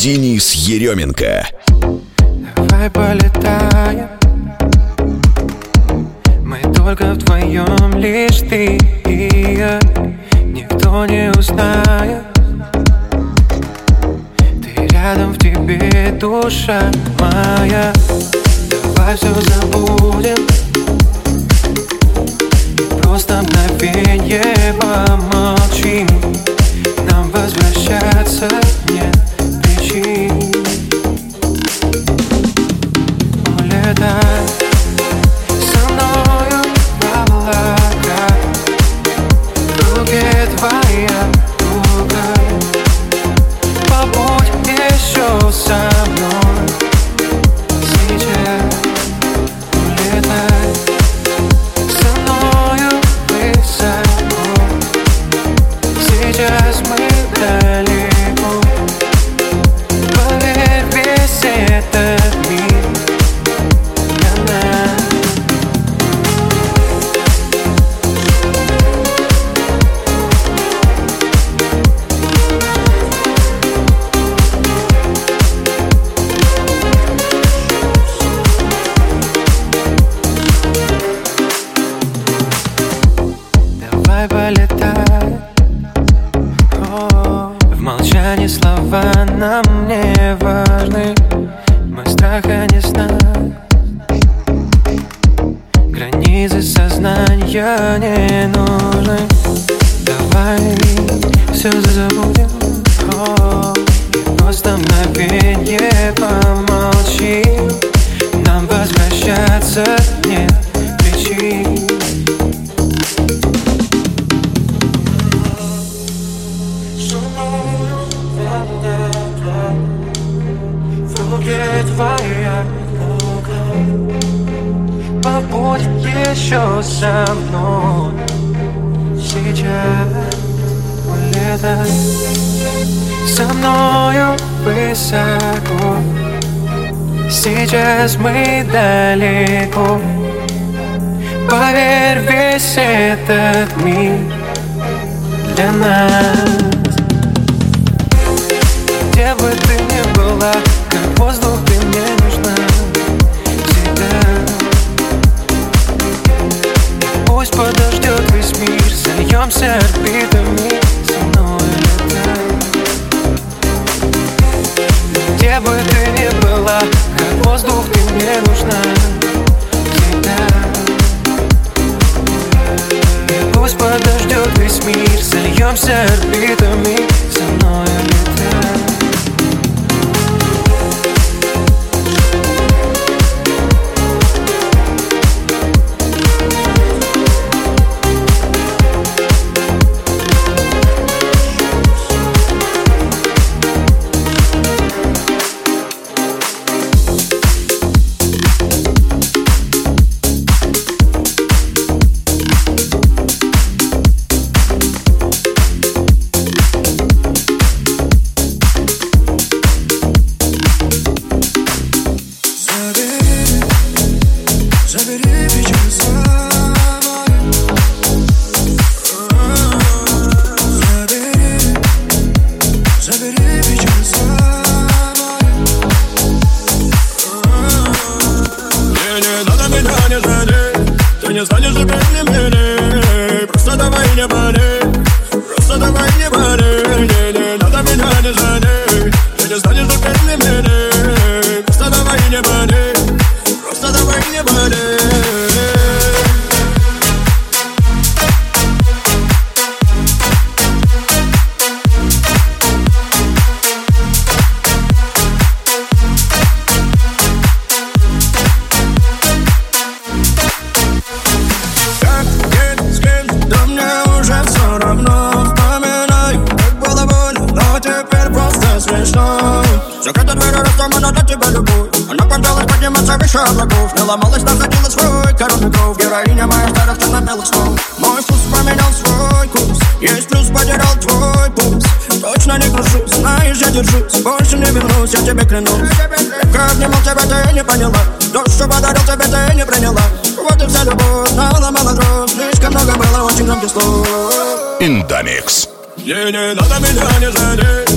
Денис Еременко. Давай полетаем. Мы только вдвоем, лишь ты и я. Никто не узнает. Ты рядом, в тебе душа моя. Давай все забудем. Просто мгновенье помолчим Нам возвращаться не не станешь закрытым Просто давай не бойся Ей не надо меня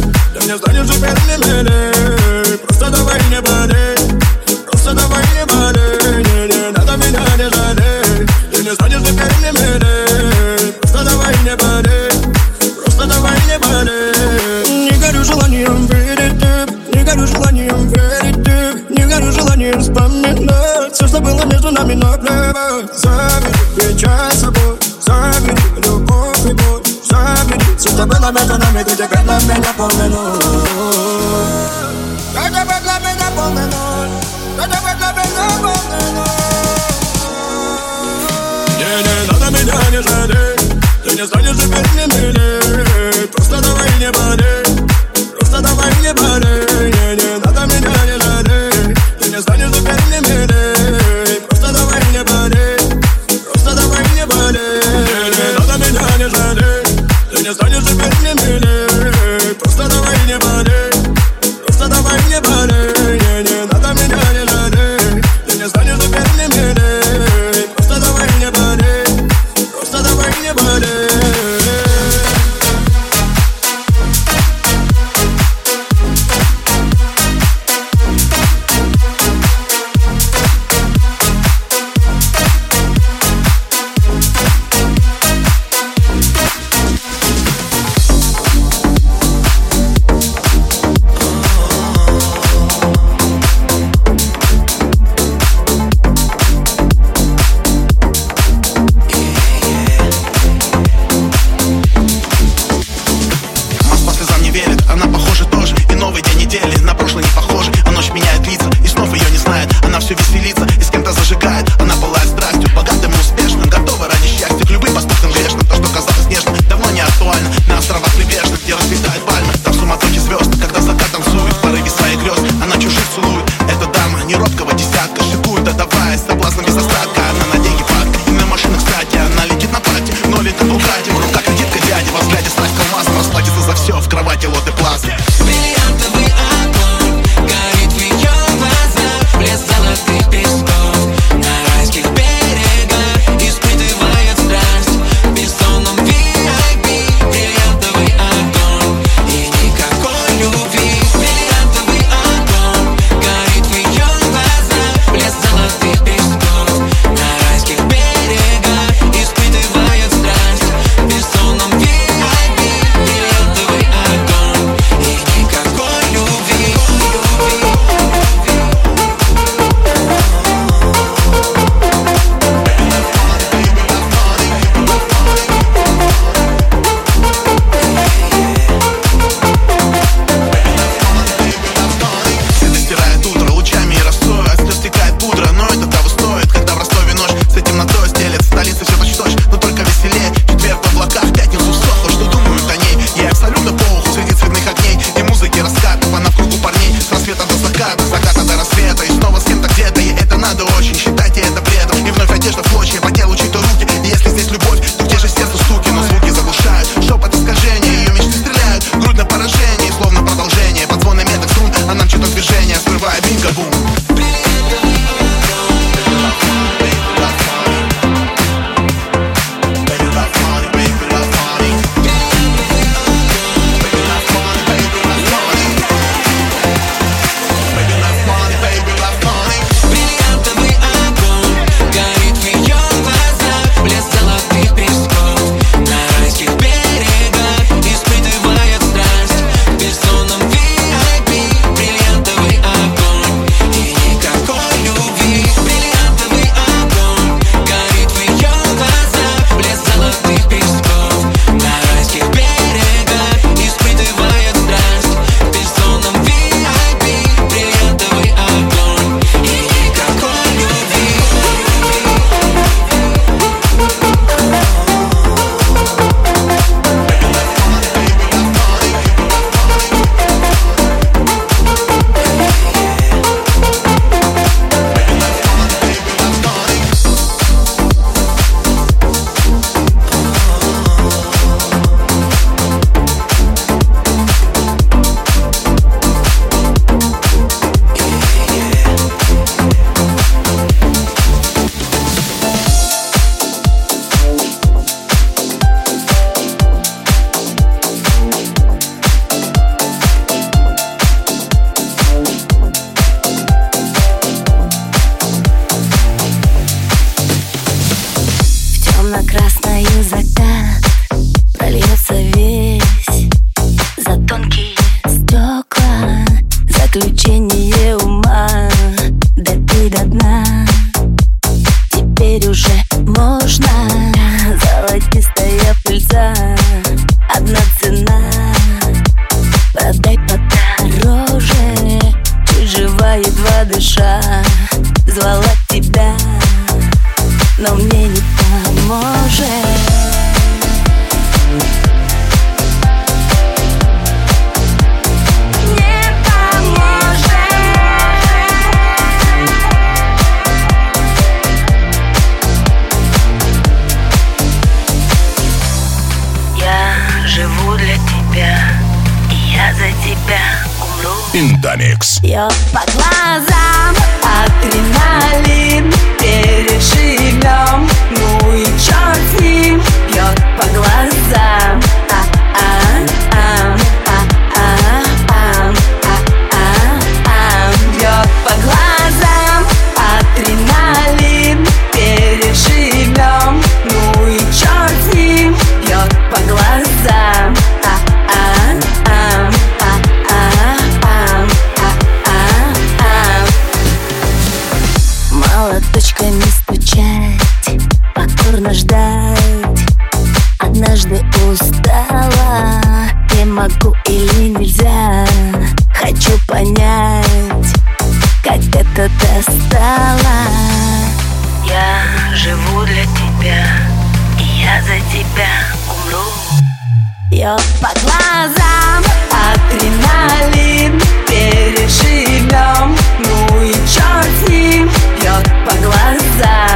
по глазам Адреналин переживем Ну и черт с ним, бьет по глазам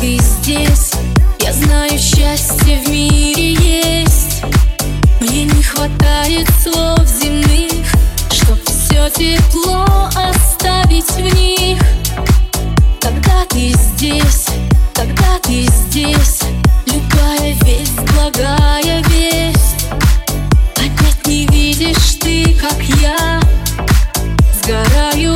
ты здесь. Я знаю, счастье в мире есть. Мне не хватает слов земных Чтоб все тепло оставить в них. Когда ты здесь, когда ты здесь Любая весть, благая весть. Опять не видишь ты, как я. Сгораю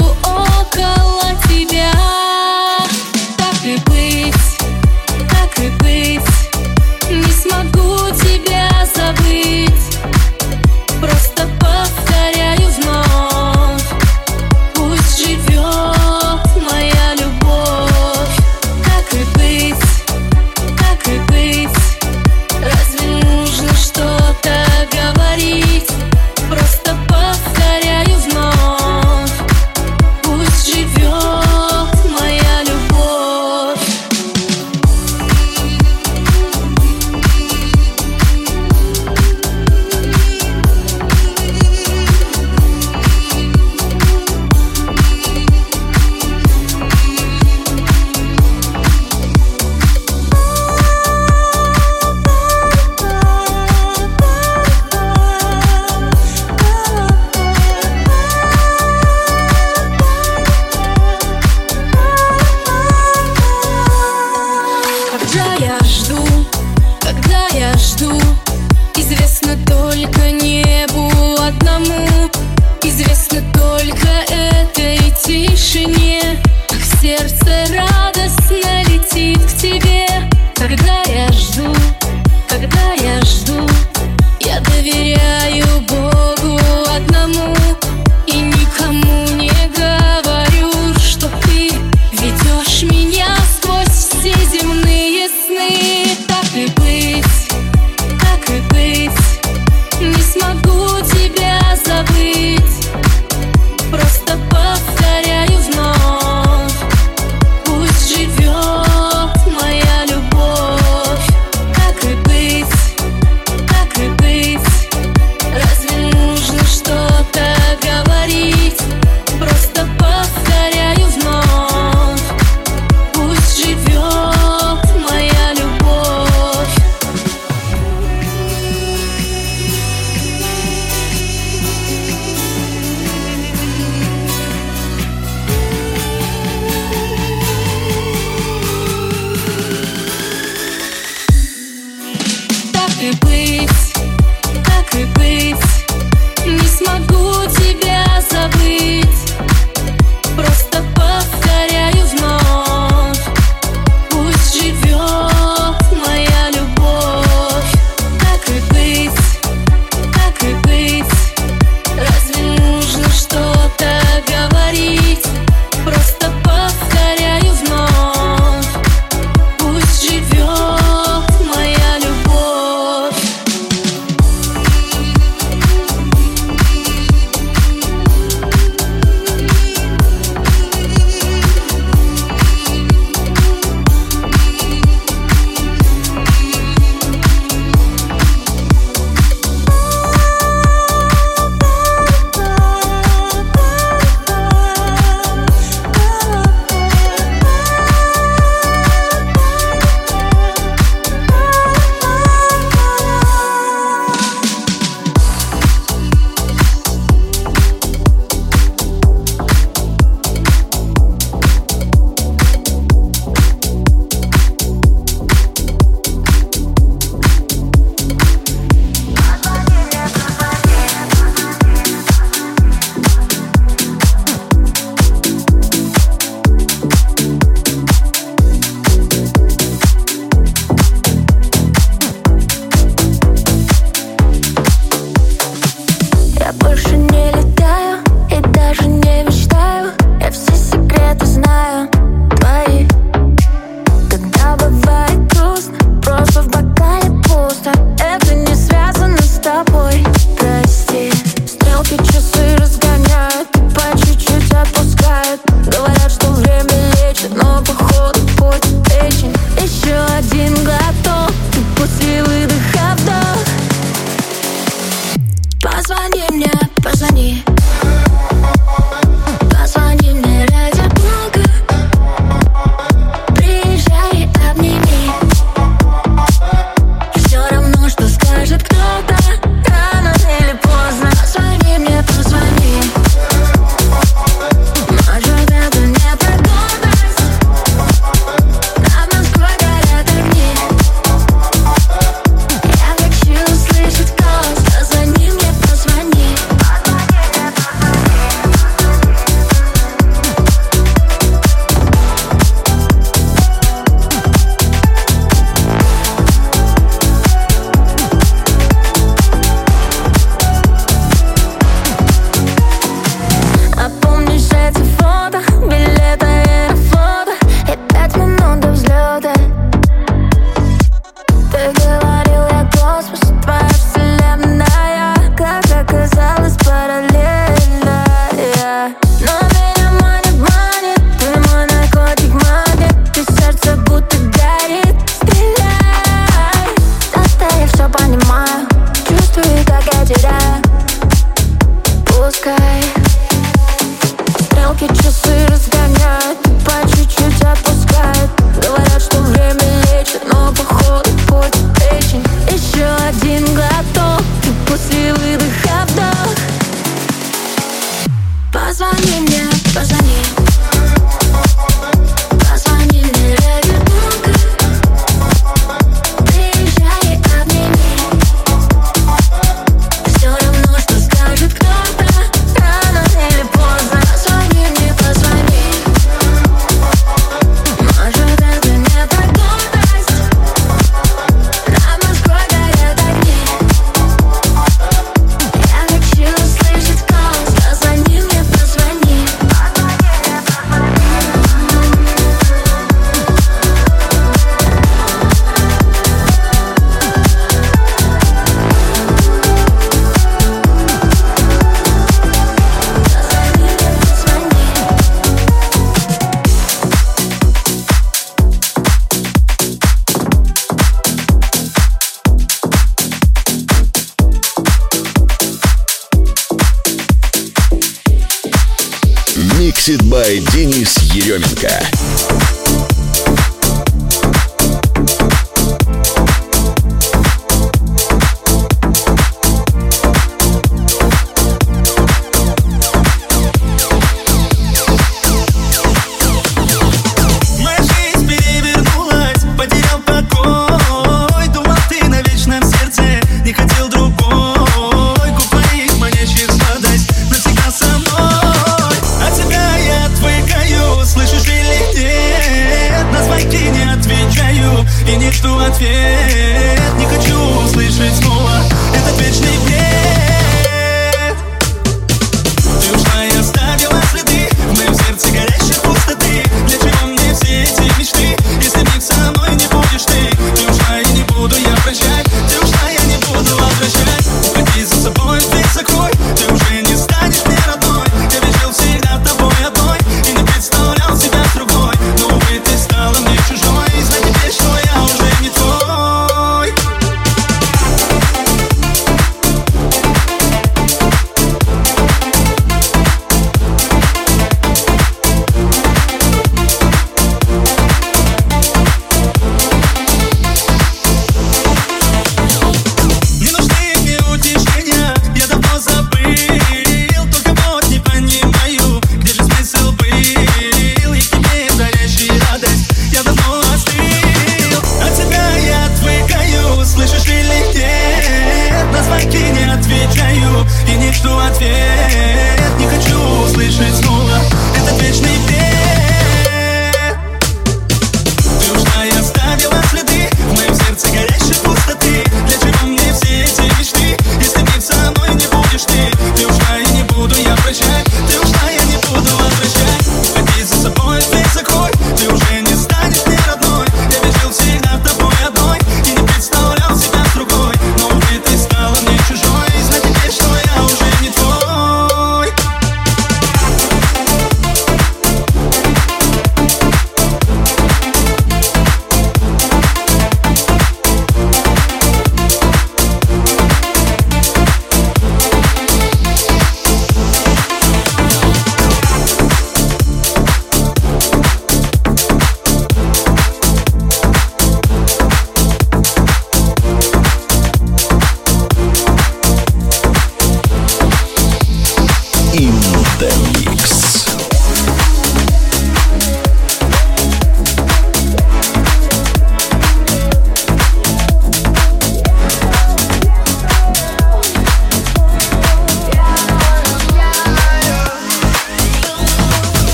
je t'aurais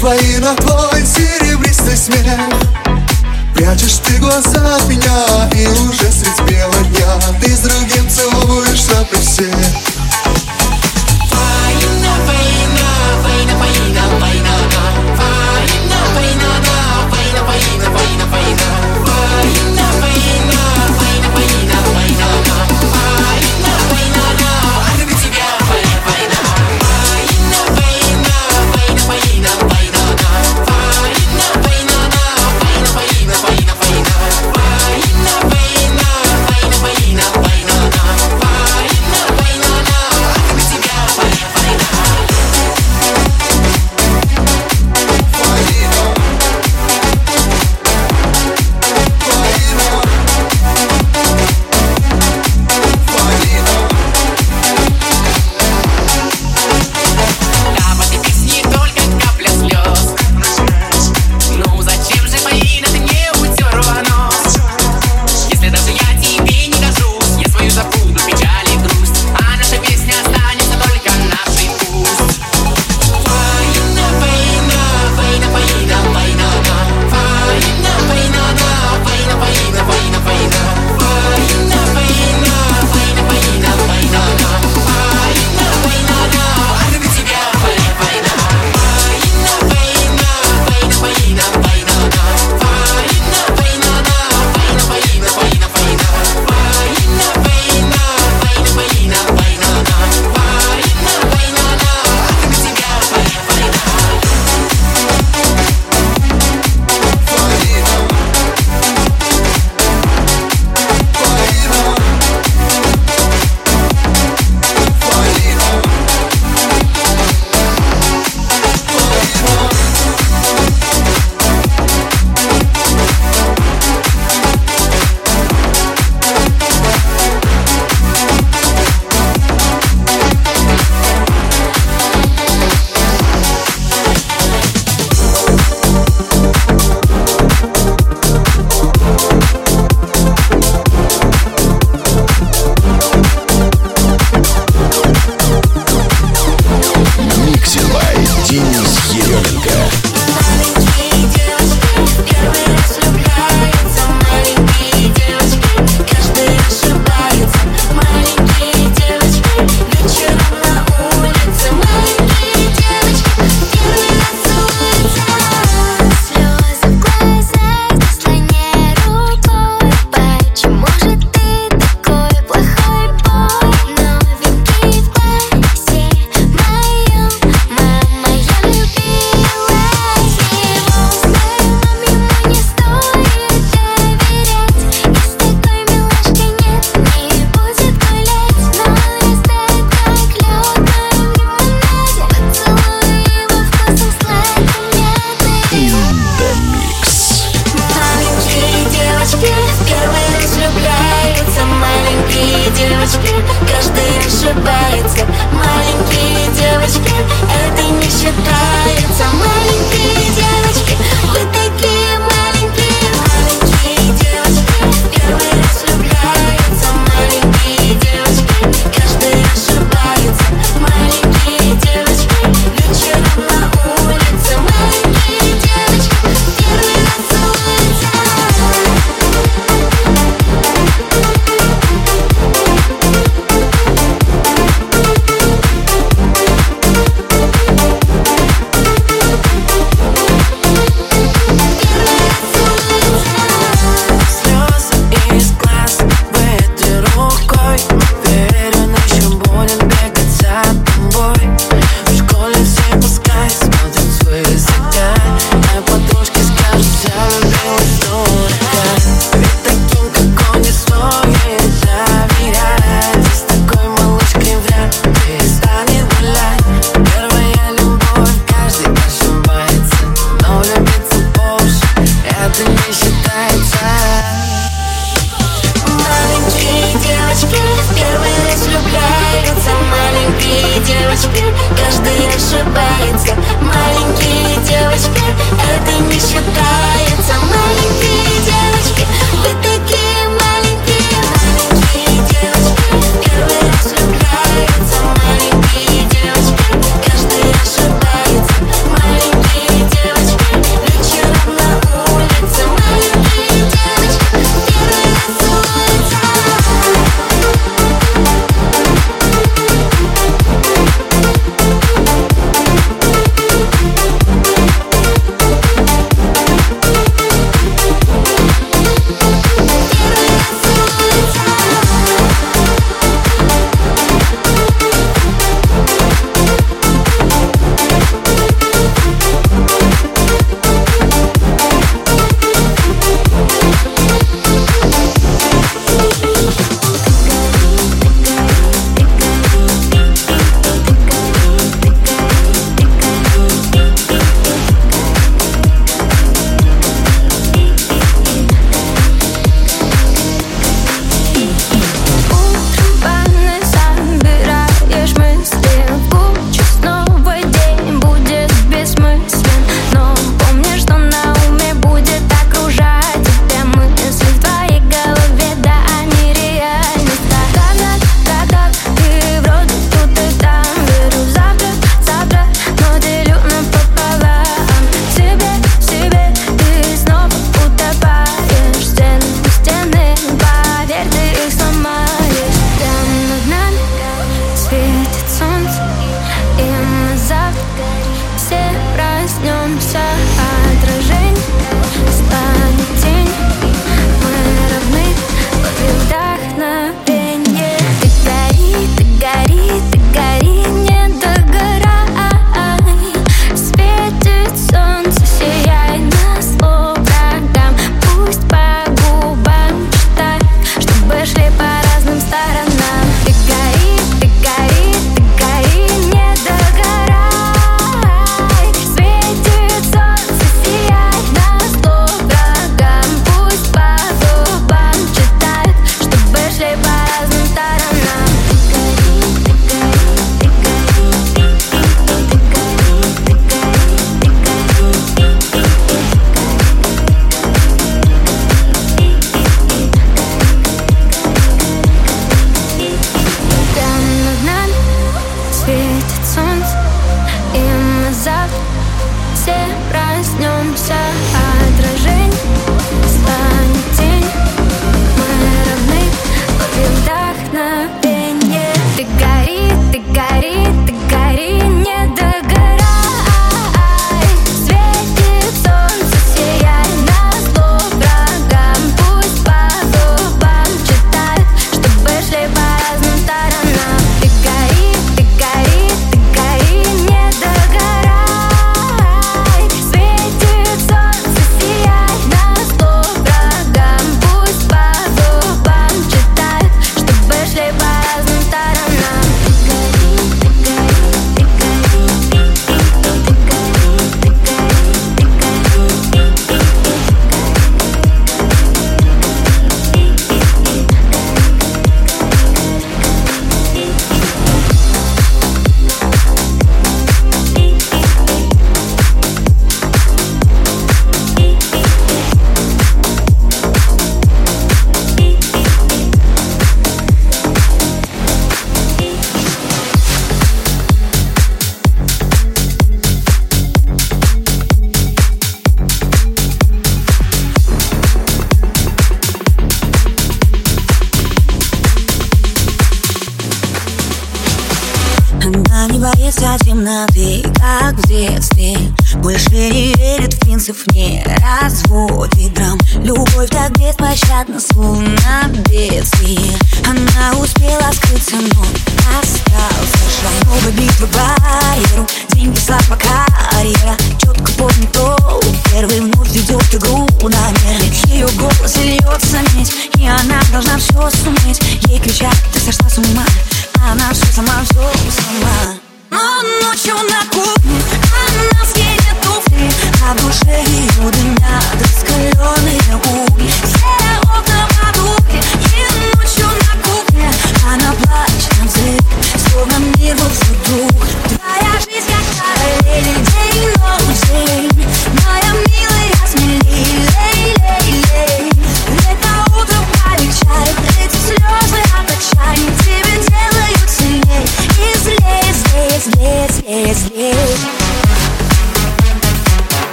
свои на твой серебристый смех. Прячешь ты глаза от меня и уже средь бела дня. Ты с другим целуешься при всех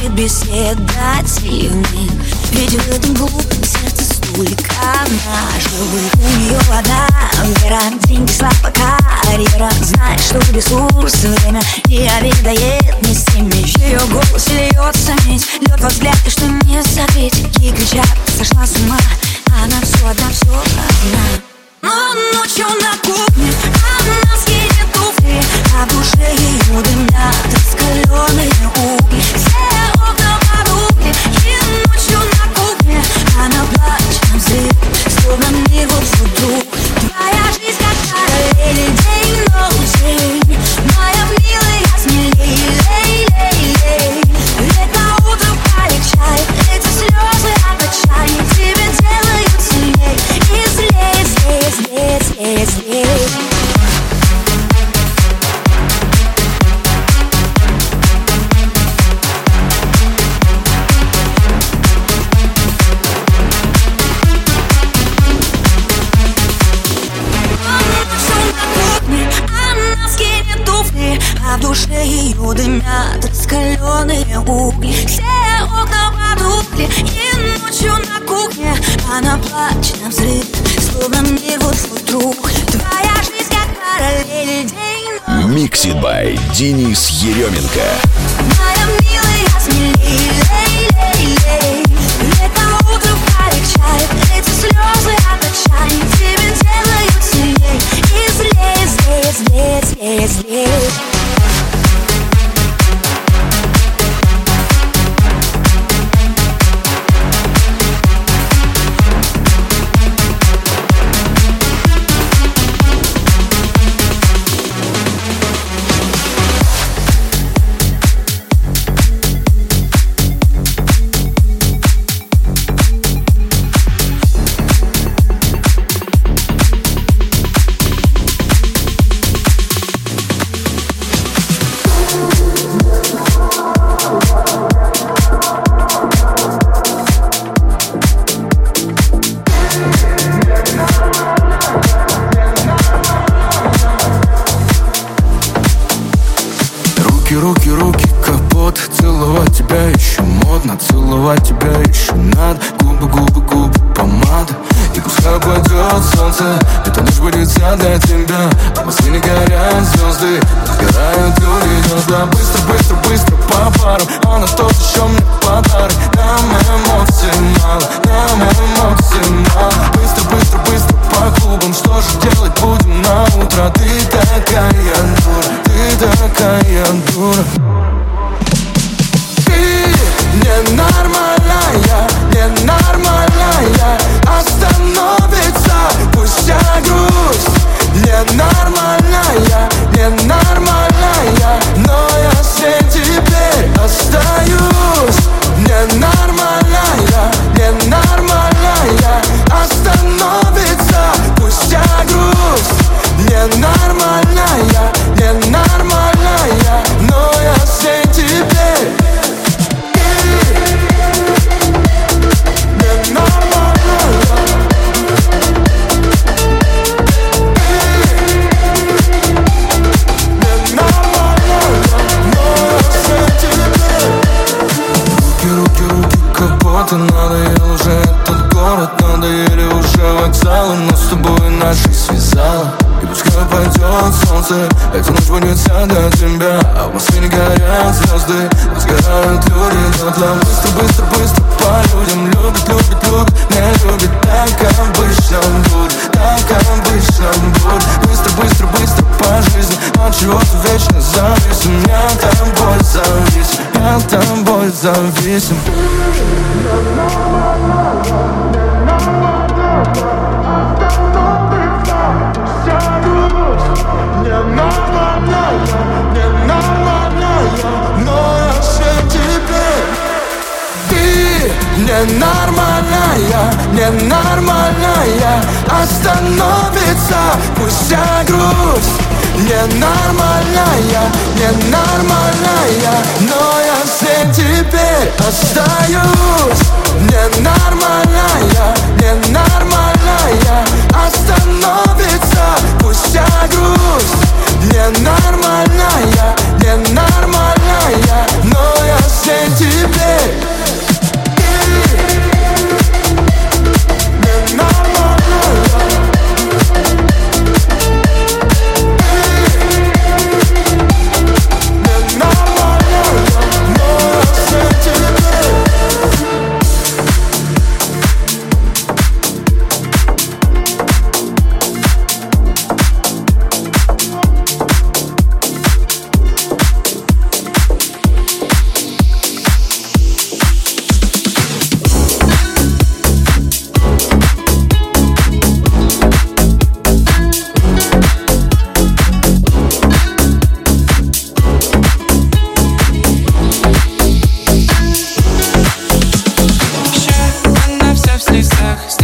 не без следа дивных Ведь в этом глупом сердце столько нашего У нее вода, вера, деньги, слава, карьера. Знает, что ресурсы, время не обедает Не с стремишь, ее голос льется медь Лед во взгляд, и что не забыть Ей кричат, сошла с ума. Она все одна, все одна. Денис Еременко.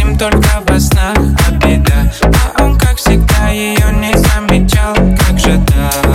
ним только во снах, беда А он, как всегда, ее не замечал, как же так?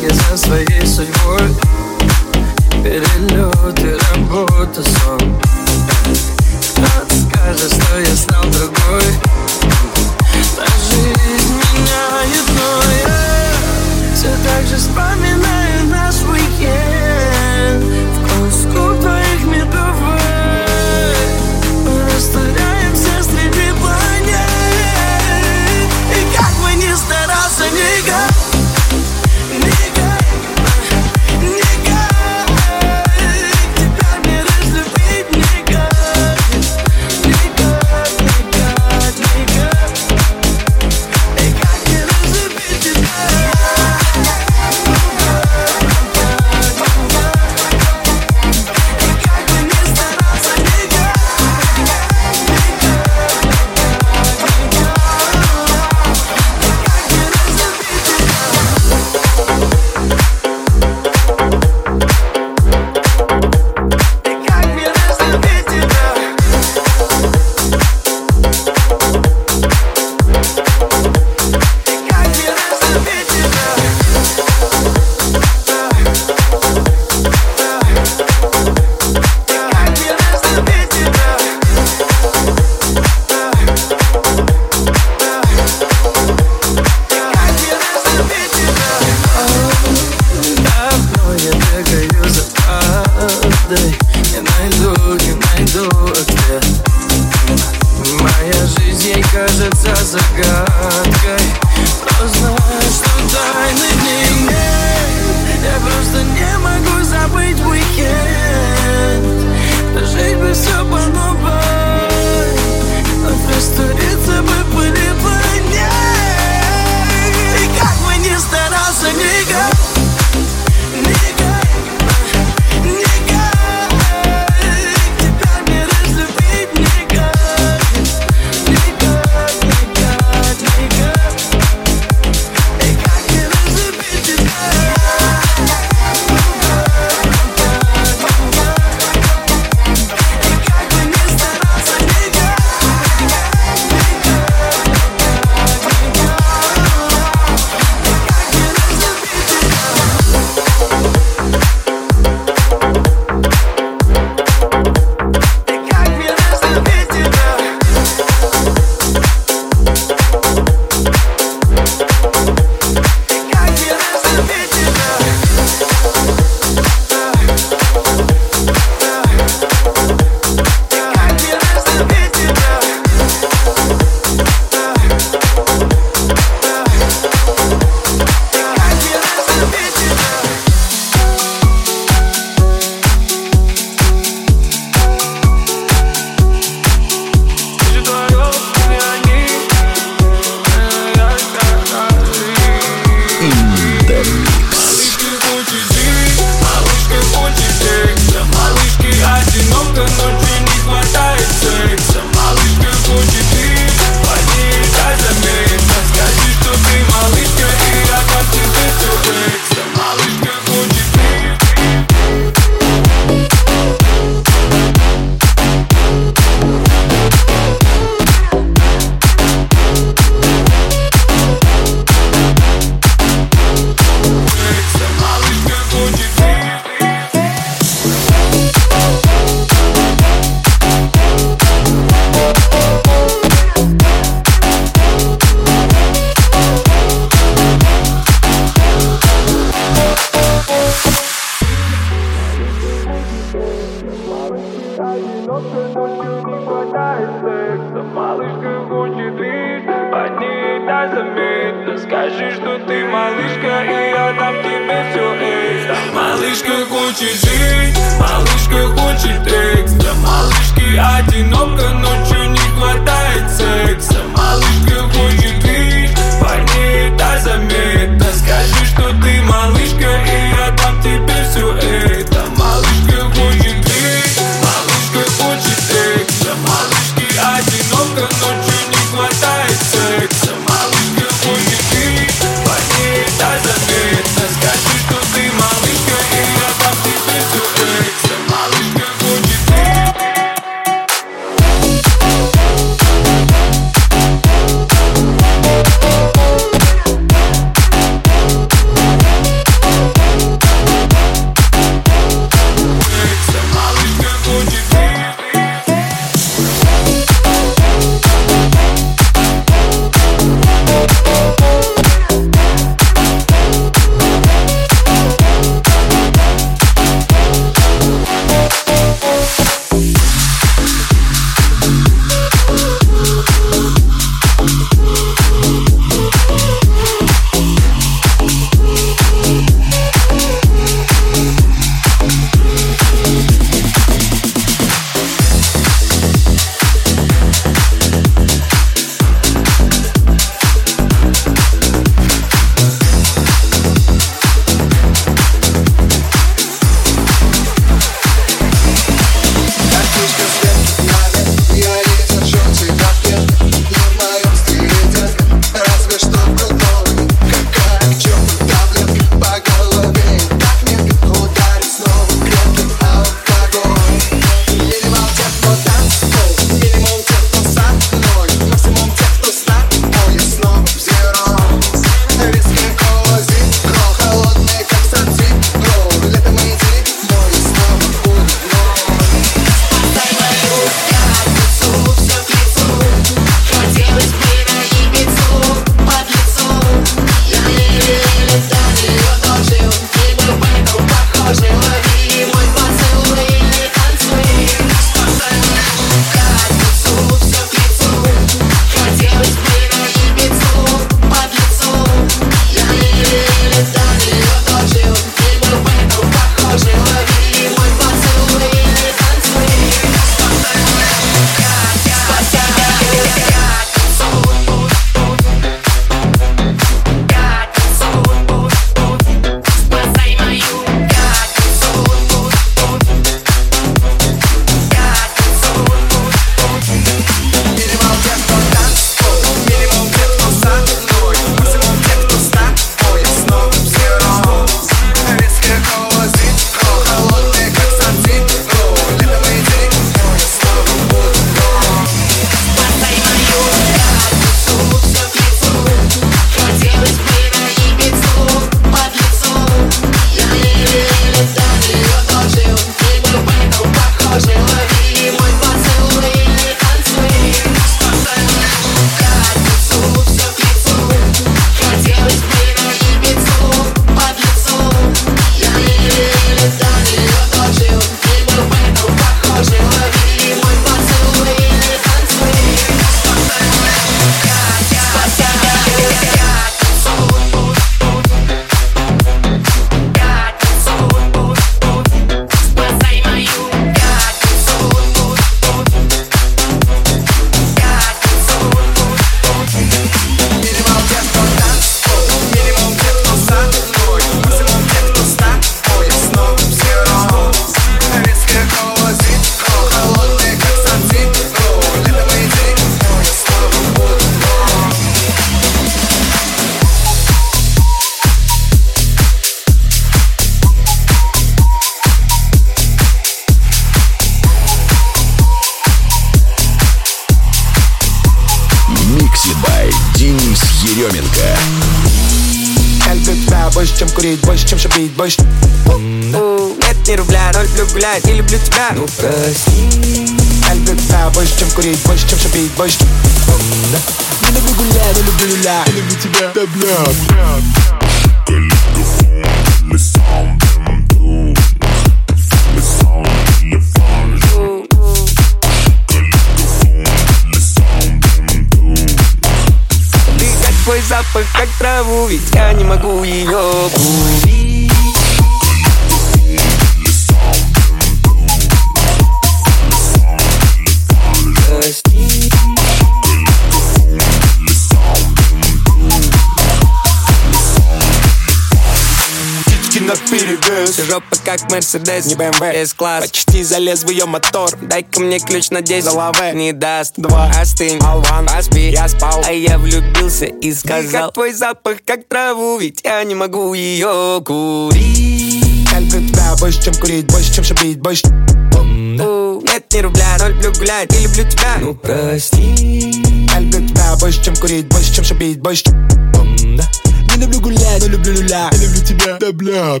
Мерседес, не БМВ С-класс Почти залез в ее мотор. Дай-ка мне ключ на 10 Голове Не даст. Два. Остынь. Алван. Поспи. Я спал. А я влюбился и сказал. Как твой запах, как траву Ведь я не могу ее курить. Я люблю тебя больше, чем курить Больше, чем шабить, больше. Нет ни рубля, ноль люблю гулять И люблю тебя. Ну прости. Я люблю тебя больше, чем курить Больше, чем шабить, больше. Не люблю гулять, но люблю люля Я люблю тебя, да бля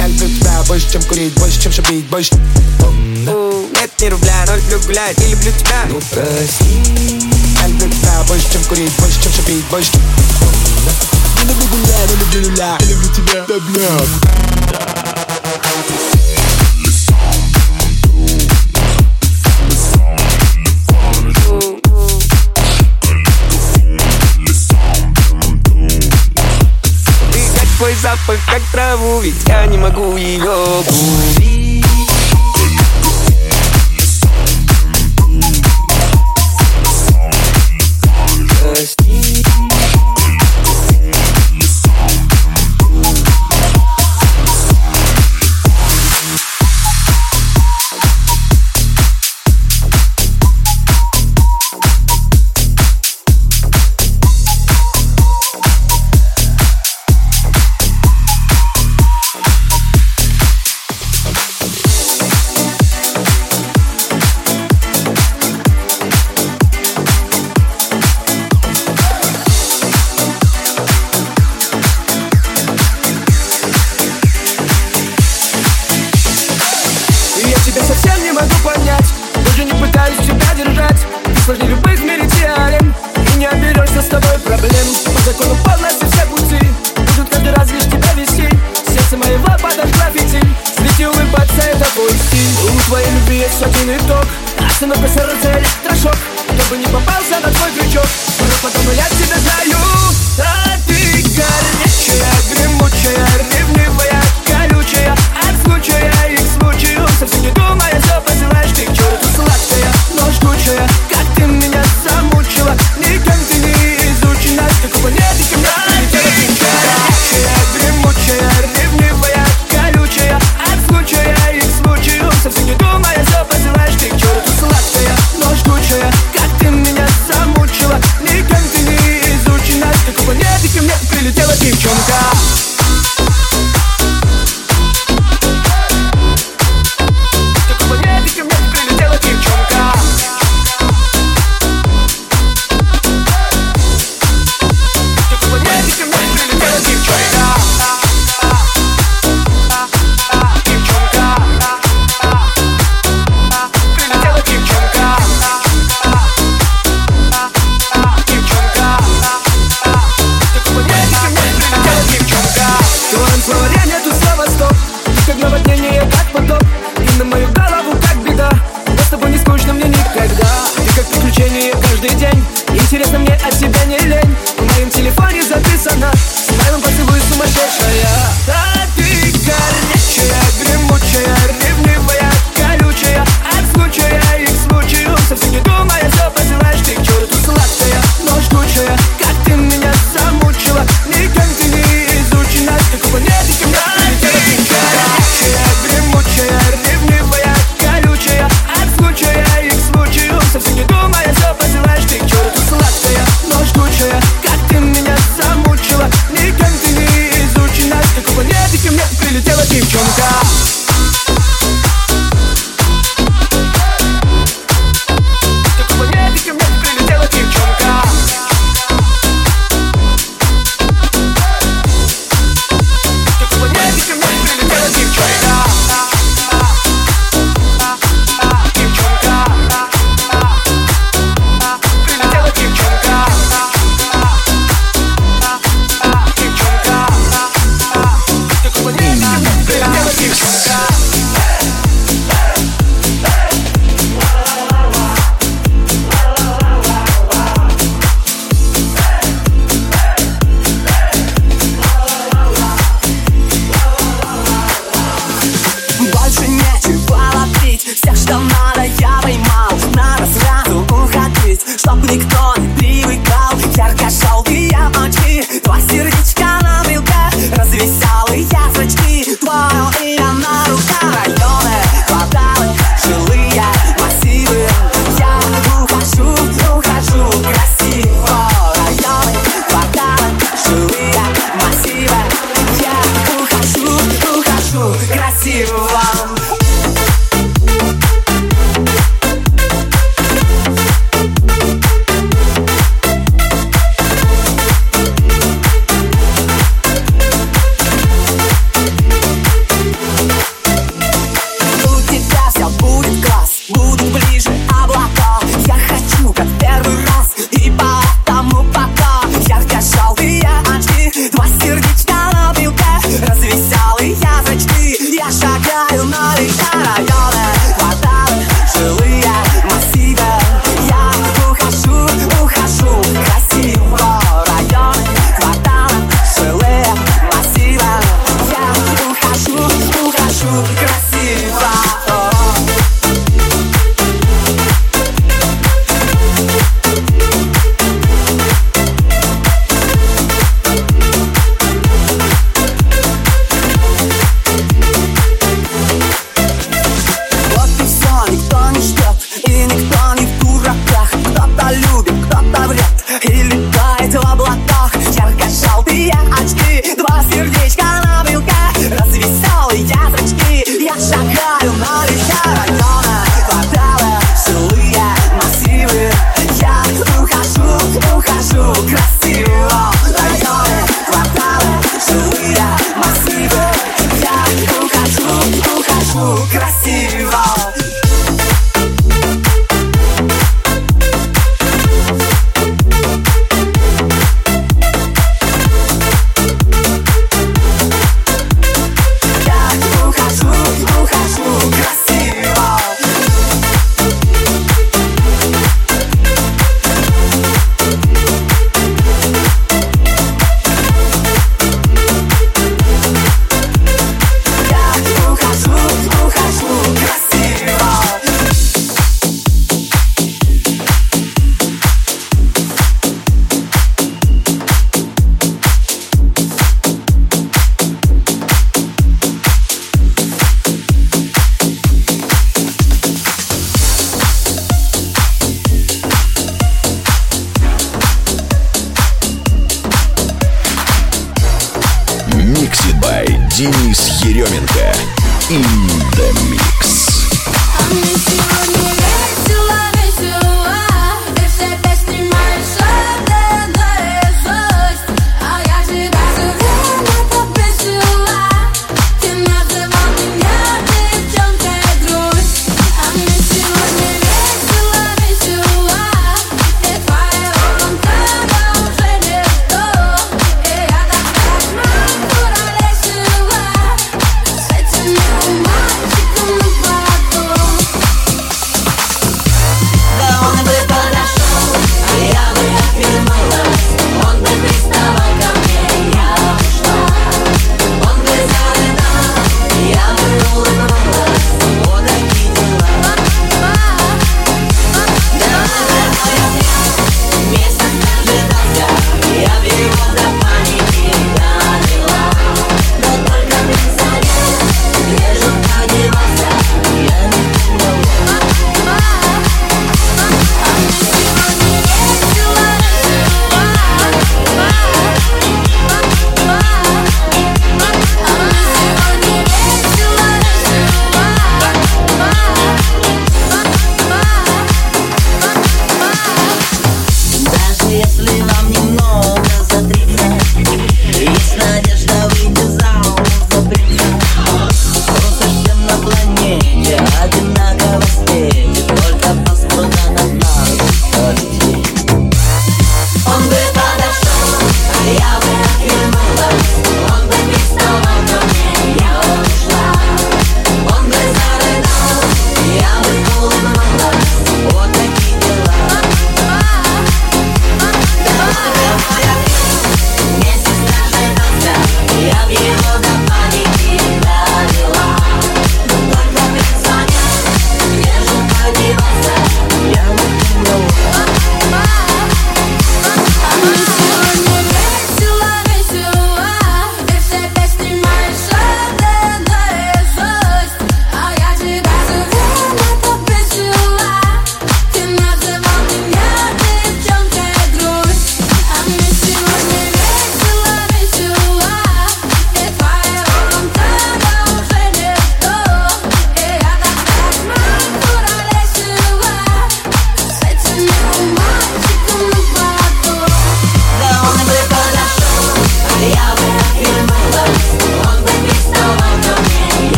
я люблю тебя больше, чем курить, больше, чем шабить, больше Нет ни рубля, ноль люблю гулять И люблю тебя Ну прости Я люблю тебя больше, чем курить, больше, чем шабить, больше Не люблю гулять, но люблю люля Я люблю тебя, да бля не могу ее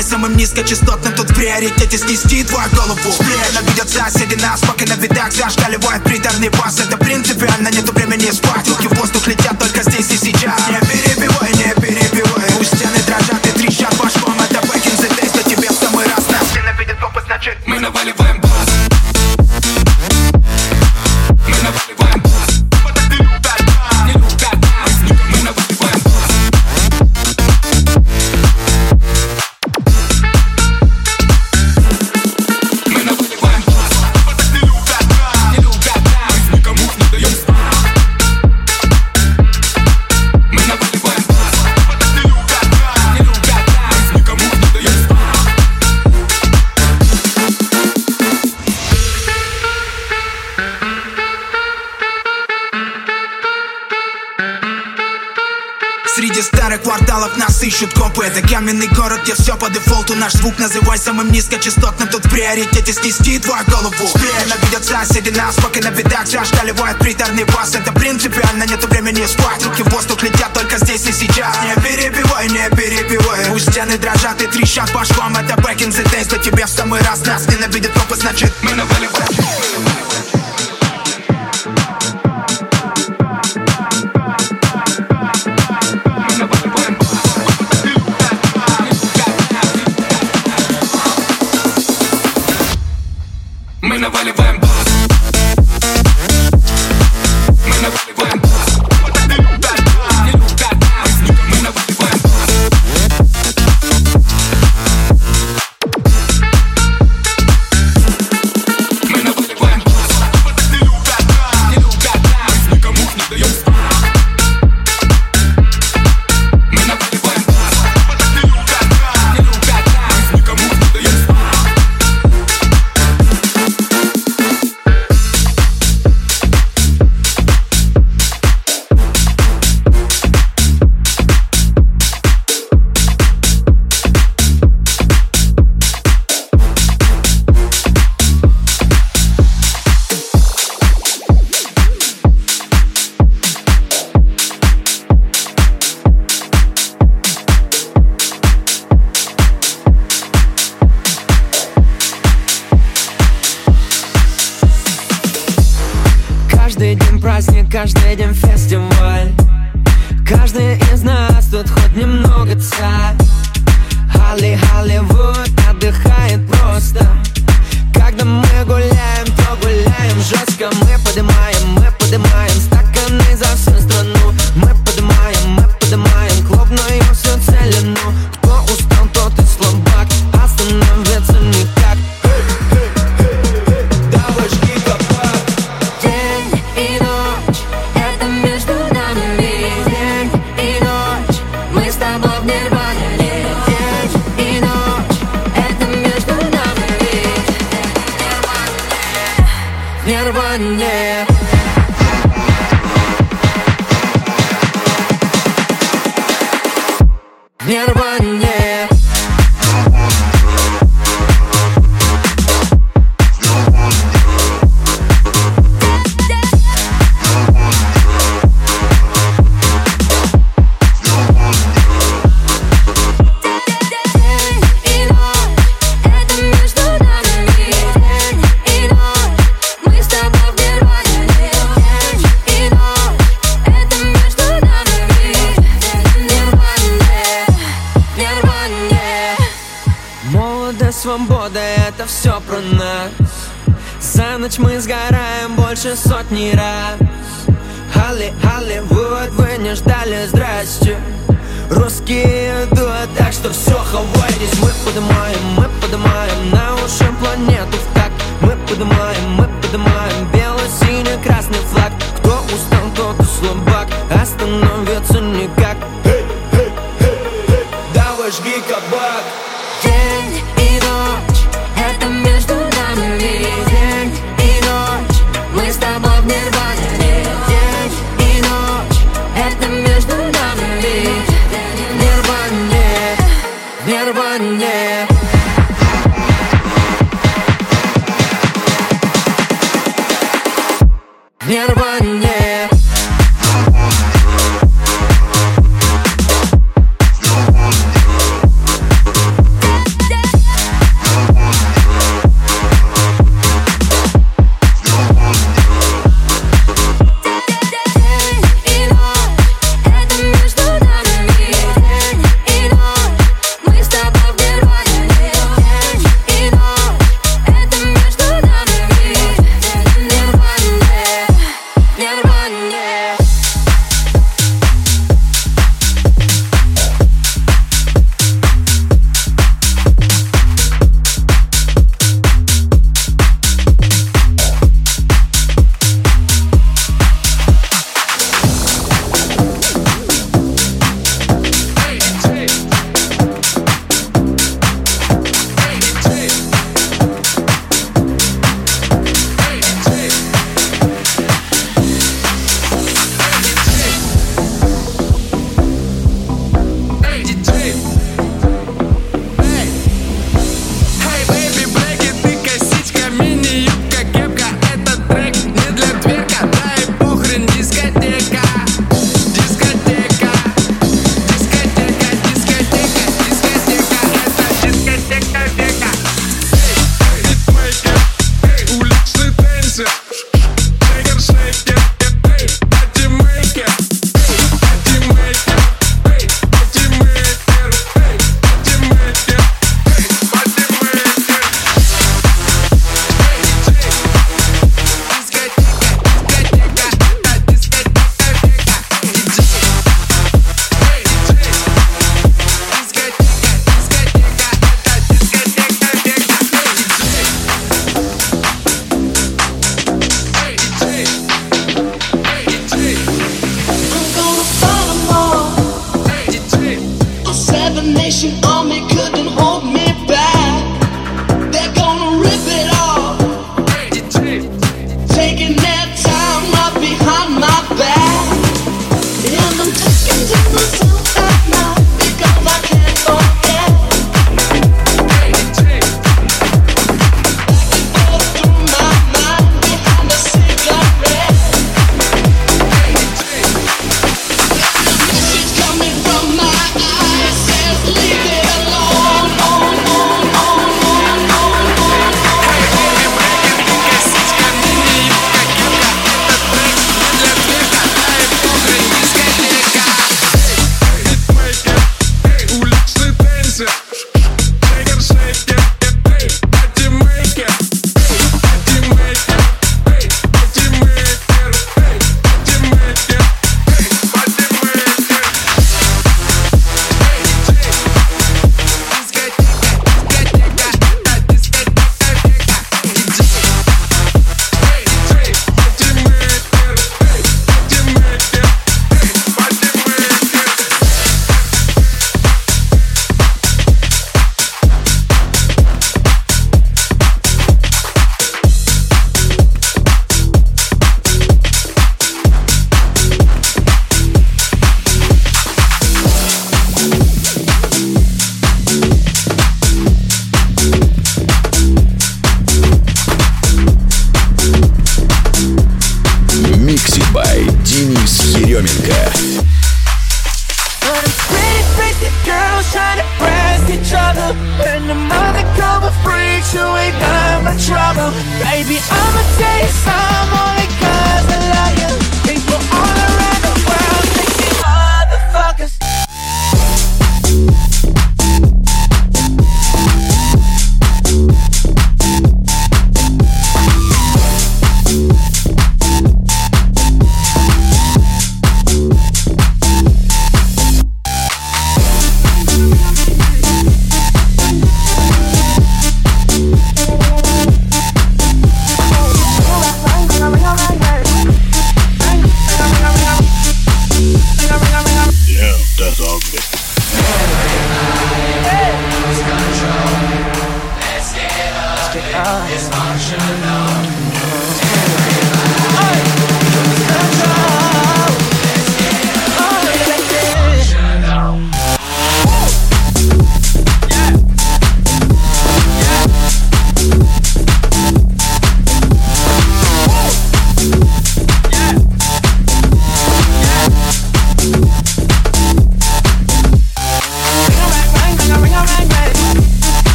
Давай самым низкочастотным тут в приоритете снести твою голову. Сплея ненавидят соседи нас, пока на видах зашкаливает воет приторный бас где все по дефолту Наш звук называй самым низкочастотным. Тут в приоритете снести твою голову. Шпея набедет соседи нас, пока на видах жажда ливает приторный бас Это принципиально, нету времени спать. Руки в воздух летят только здесь и сейчас. Не перебивай, не перебивай. Пусть стены дрожат и трещат по швам. Это back in the days, но тебе в самый раз Нас ненавидят. Копы, значит мы на наваливаем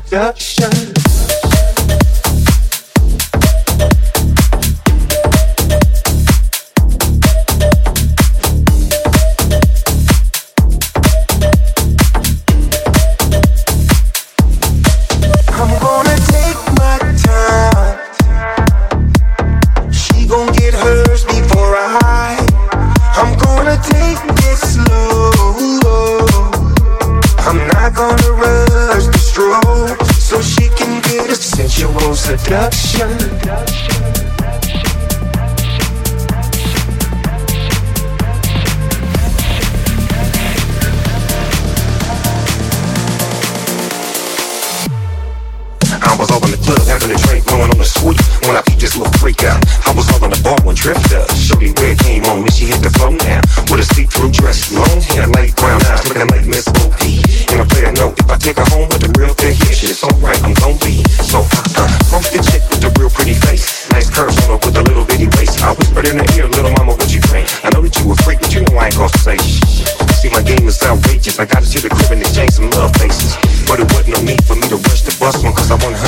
sector I gotta see the crib and exchange some love faces. But it wasn't no need for me to rush the bus one, cause I wanna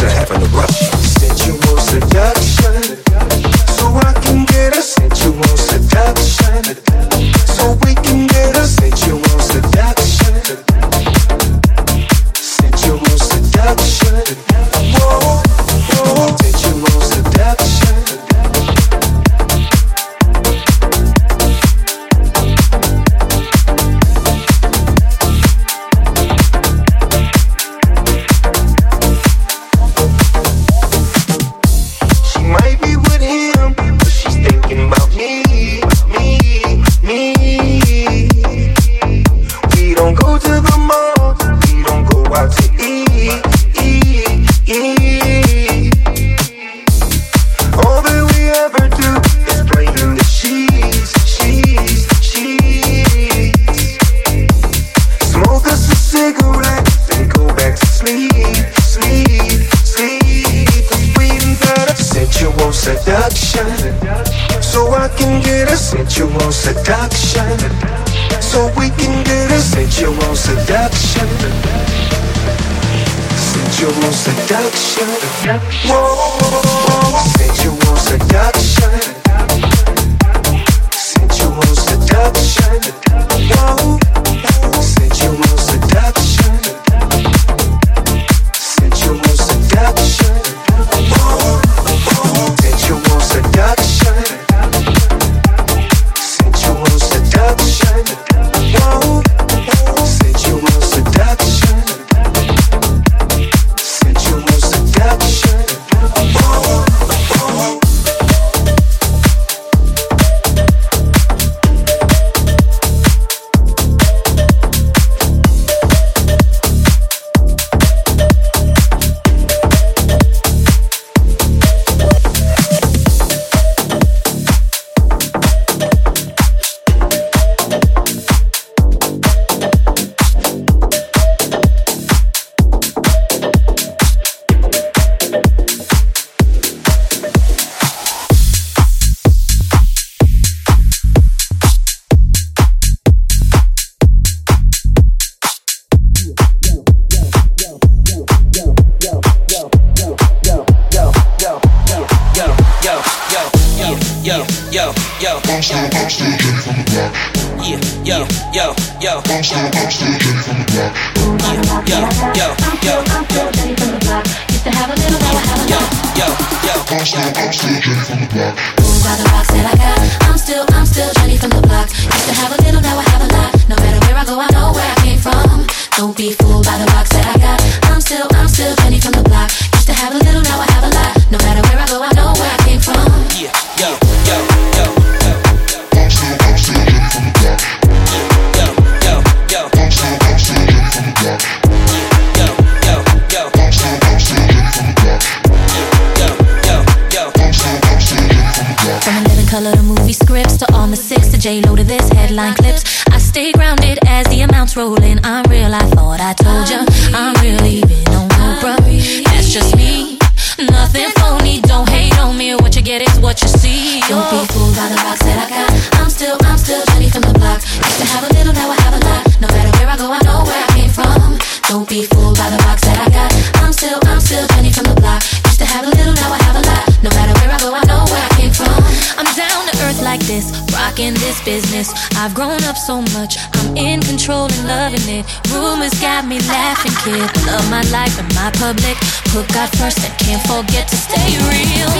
Rumors got me laughing, kid. Love my life and my public. Put God first, and can't forget to stay real.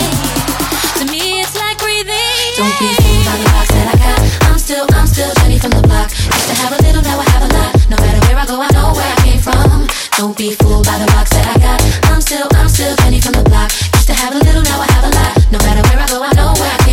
To me, it's like breathing. Don't be fooled by the box that I got. I'm still, I'm still Jenny from the block. Used to have a little, now I have a lot. No matter where I go, I know where I came from. Don't be fooled by the box that I got. I'm still, I'm still Jenny from the block. Used to have a little, now I have a lot. No matter where I go, I know where I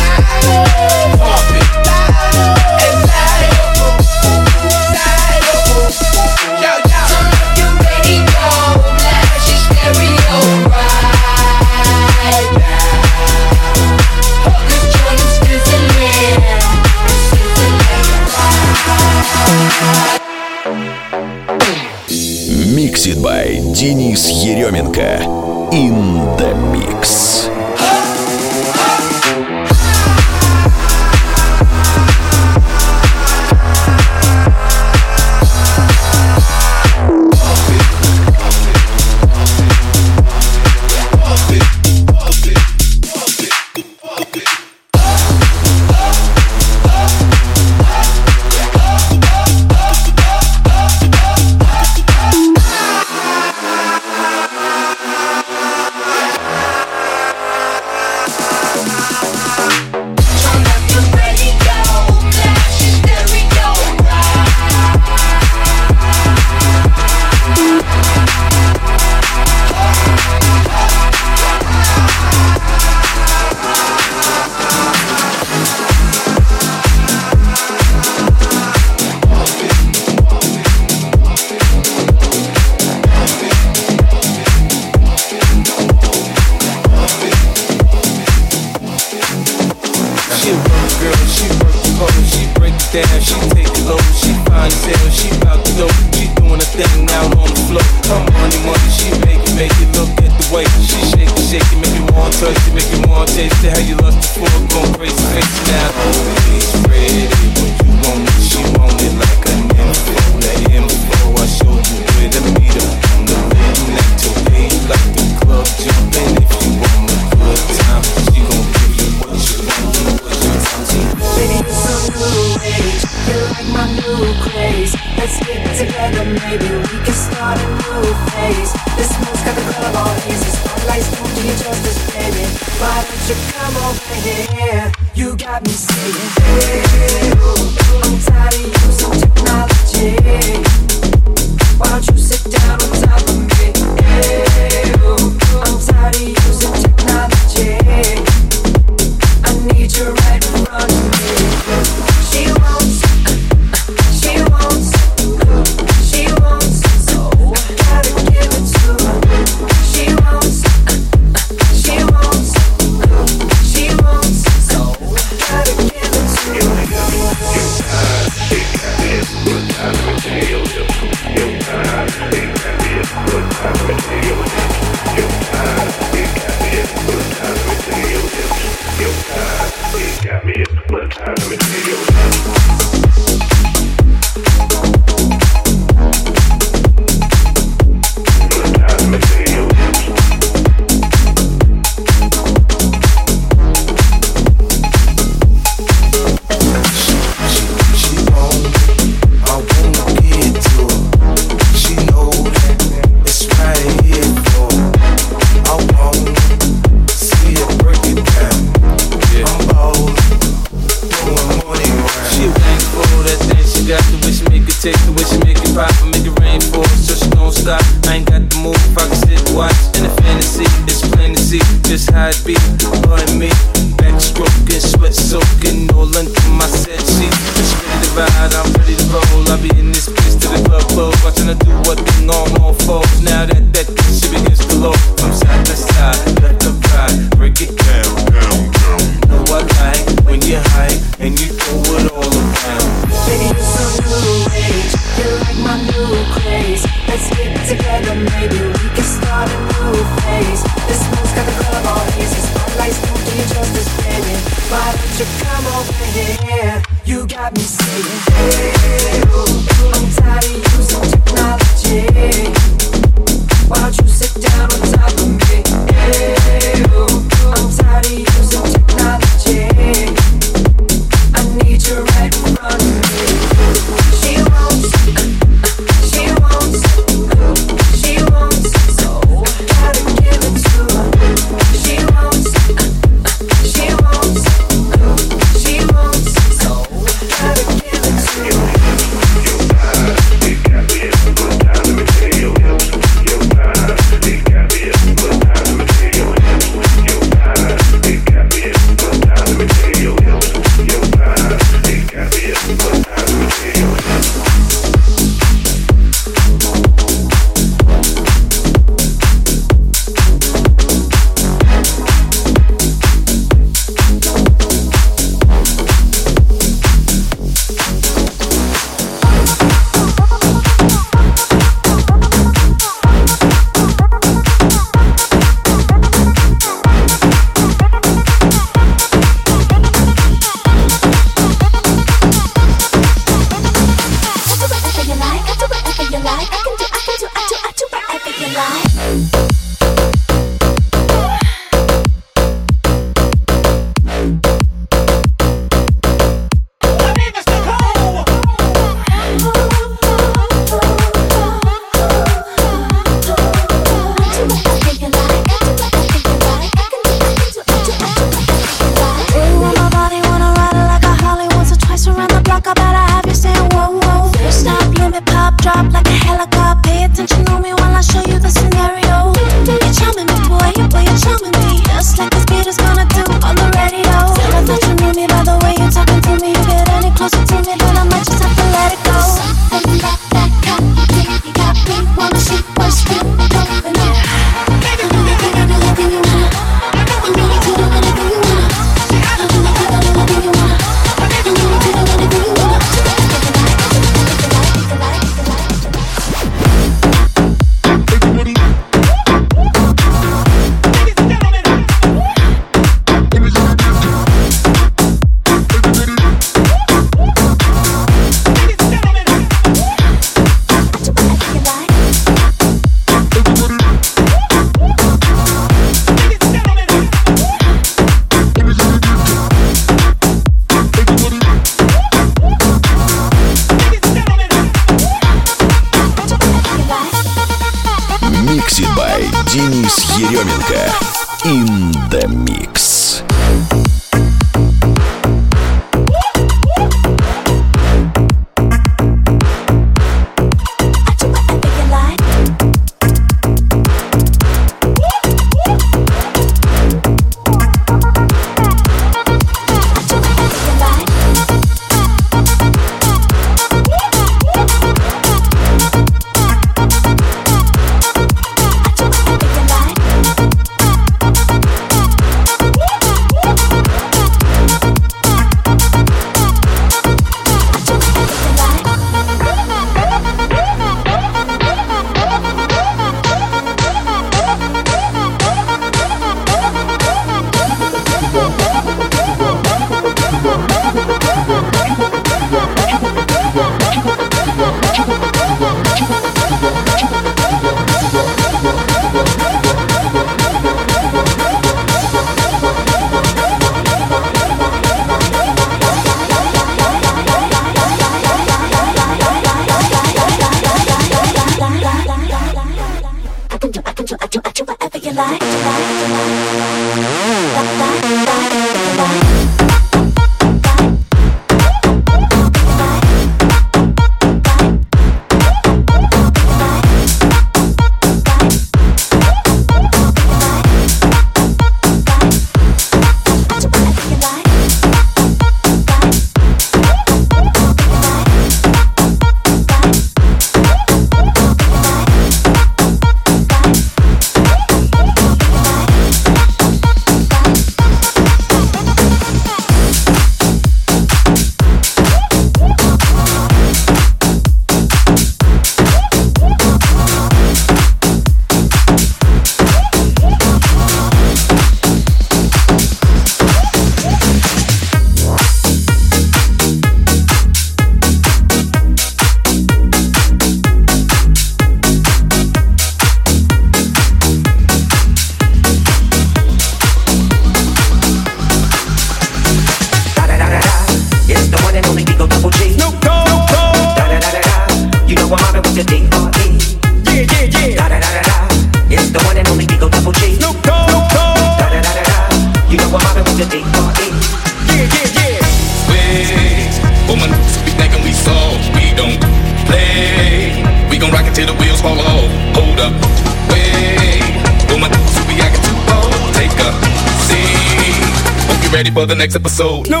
episode. No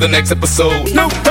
the next episode. Snoop